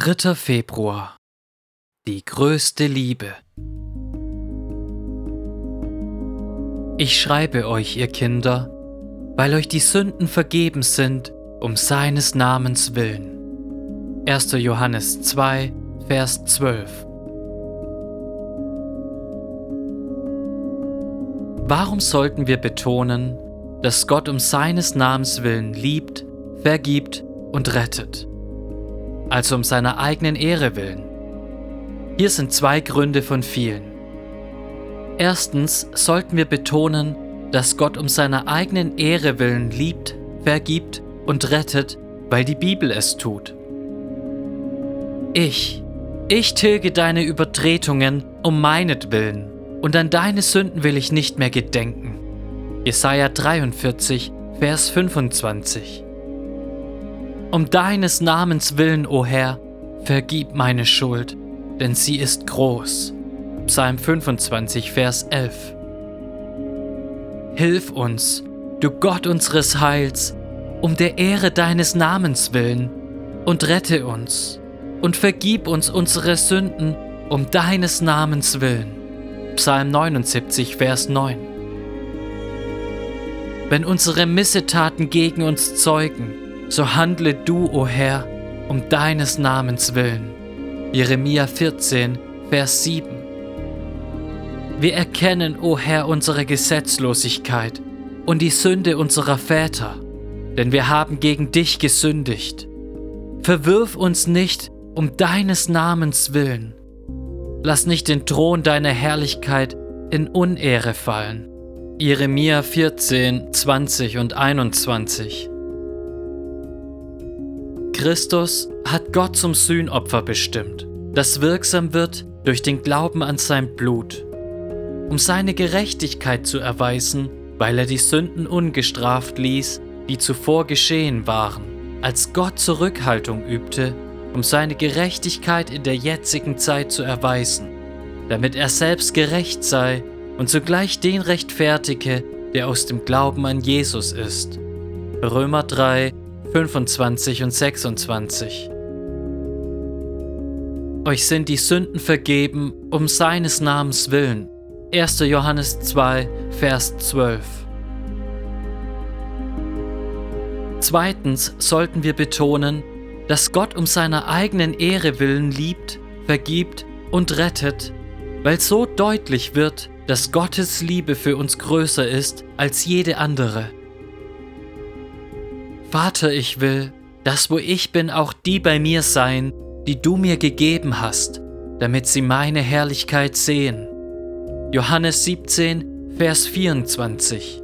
3. Februar Die größte Liebe Ich schreibe euch, ihr Kinder, weil euch die Sünden vergeben sind, um seines Namens willen. 1. Johannes 2, Vers 12 Warum sollten wir betonen, dass Gott um seines Namens willen liebt, vergibt und rettet? Also um seiner eigenen Ehre willen. Hier sind zwei Gründe von vielen. Erstens sollten wir betonen, dass Gott um seiner eigenen Ehre willen liebt, vergibt und rettet, weil die Bibel es tut. Ich, ich tilge deine Übertretungen um meinetwillen, und an deine Sünden will ich nicht mehr gedenken. Jesaja 43, Vers 25. Um deines Namens willen, o Herr, vergib meine Schuld, denn sie ist groß. Psalm 25, Vers 11. Hilf uns, du Gott unseres Heils, um der Ehre deines Namens willen, und rette uns und vergib uns unsere Sünden um deines Namens willen. Psalm 79, Vers 9. Wenn unsere Missetaten gegen uns zeugen, so handle du, o Herr, um deines Namens willen. Jeremia 14, Vers 7. Wir erkennen, o Herr, unsere Gesetzlosigkeit und die Sünde unserer Väter, denn wir haben gegen dich gesündigt. Verwirf uns nicht um deines Namens willen. Lass nicht den Thron deiner Herrlichkeit in Unehre fallen. Jeremia 14, 20 und 21. Christus hat Gott zum Sühnopfer bestimmt, das wirksam wird durch den Glauben an sein Blut, um seine Gerechtigkeit zu erweisen, weil er die Sünden ungestraft ließ, die zuvor geschehen waren, als Gott Zurückhaltung übte, um seine Gerechtigkeit in der jetzigen Zeit zu erweisen, damit er selbst gerecht sei und zugleich den rechtfertige, der aus dem Glauben an Jesus ist. Römer 3, 25 und 26. Euch sind die Sünden vergeben um seines Namens willen. 1. Johannes 2, Vers 12. Zweitens sollten wir betonen, dass Gott um seiner eigenen Ehre willen liebt, vergibt und rettet, weil so deutlich wird, dass Gottes Liebe für uns größer ist als jede andere. Vater, ich will, dass wo ich bin auch die bei mir sein, die du mir gegeben hast, damit sie meine Herrlichkeit sehen. Johannes 17, Vers 24.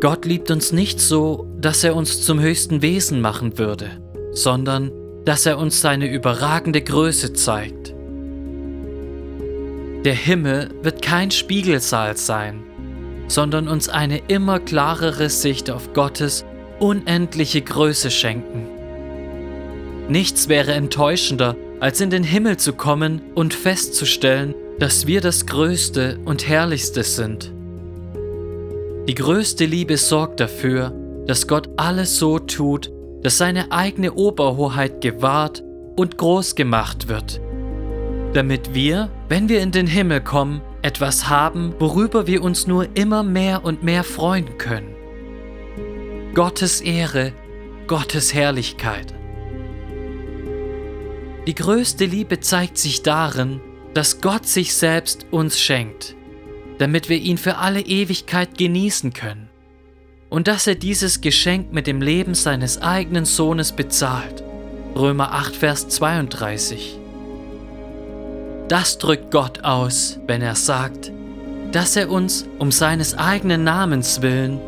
Gott liebt uns nicht so, dass er uns zum höchsten Wesen machen würde, sondern dass er uns seine überragende Größe zeigt. Der Himmel wird kein Spiegelsaal sein, sondern uns eine immer klarere Sicht auf Gottes unendliche Größe schenken. Nichts wäre enttäuschender, als in den Himmel zu kommen und festzustellen, dass wir das Größte und Herrlichste sind. Die größte Liebe sorgt dafür, dass Gott alles so tut, dass seine eigene Oberhoheit gewahrt und groß gemacht wird, damit wir, wenn wir in den Himmel kommen, etwas haben, worüber wir uns nur immer mehr und mehr freuen können. Gottes Ehre, Gottes Herrlichkeit. Die größte Liebe zeigt sich darin, dass Gott sich selbst uns schenkt, damit wir ihn für alle Ewigkeit genießen können und dass er dieses Geschenk mit dem Leben seines eigenen Sohnes bezahlt. Römer 8, Vers 32. Das drückt Gott aus, wenn er sagt, dass er uns um seines eigenen Namens willen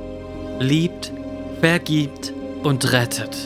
liebt, vergibt und rettet.